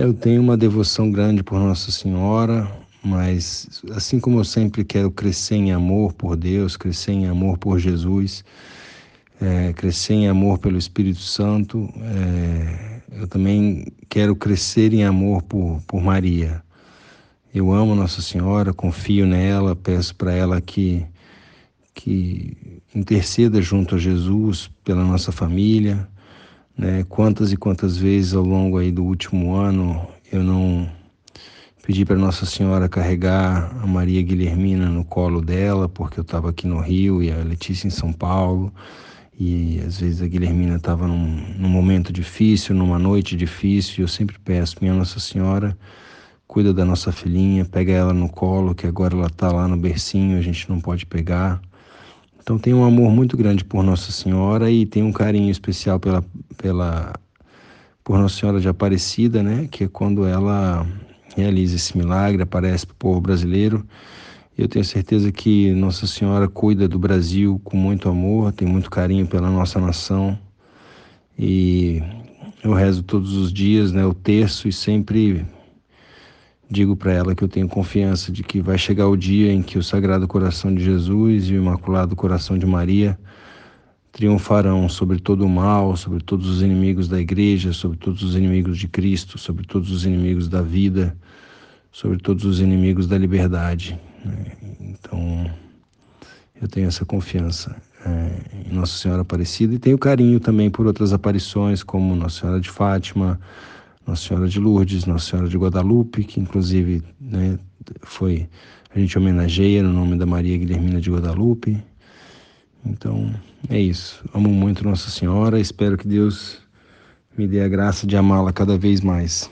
Eu tenho uma devoção grande por Nossa Senhora, mas assim como eu sempre quero crescer em amor por Deus, crescer em amor por Jesus, é, crescer em amor pelo Espírito Santo, é, eu também quero crescer em amor por, por Maria. Eu amo Nossa Senhora, confio nela, peço para ela que, que interceda junto a Jesus pela nossa família. Né? Quantas e quantas vezes ao longo aí do último ano eu não pedi para Nossa Senhora carregar a Maria Guilhermina no colo dela, porque eu estava aqui no Rio e a Letícia em São Paulo. E às vezes a Guilhermina estava num, num, momento difícil, numa noite difícil, e eu sempre peço, minha Nossa Senhora, cuida da nossa filhinha, pega ela no colo, que agora ela está lá no bercinho, a gente não pode pegar. Então tem um amor muito grande por Nossa Senhora e tem um carinho especial pela, pela por Nossa Senhora de Aparecida, né? Que é quando ela realiza esse milagre, aparece para o povo brasileiro eu tenho certeza que Nossa Senhora cuida do Brasil com muito amor, tem muito carinho pela nossa nação. E eu rezo todos os dias, né, o terço e sempre digo para ela que eu tenho confiança de que vai chegar o dia em que o Sagrado Coração de Jesus e o Imaculado Coração de Maria triunfarão sobre todo o mal, sobre todos os inimigos da igreja, sobre todos os inimigos de Cristo, sobre todos os inimigos da vida, sobre todos os inimigos da liberdade. Né? Então, eu tenho essa confiança é, em Nossa Senhora Aparecida e tenho carinho também por outras aparições, como Nossa Senhora de Fátima, Nossa Senhora de Lourdes, Nossa Senhora de Guadalupe, que inclusive né, foi a gente homenageia no nome da Maria Guilhermina de Guadalupe. Então, é isso. Amo muito Nossa Senhora, espero que Deus me dê a graça de amá-la cada vez mais.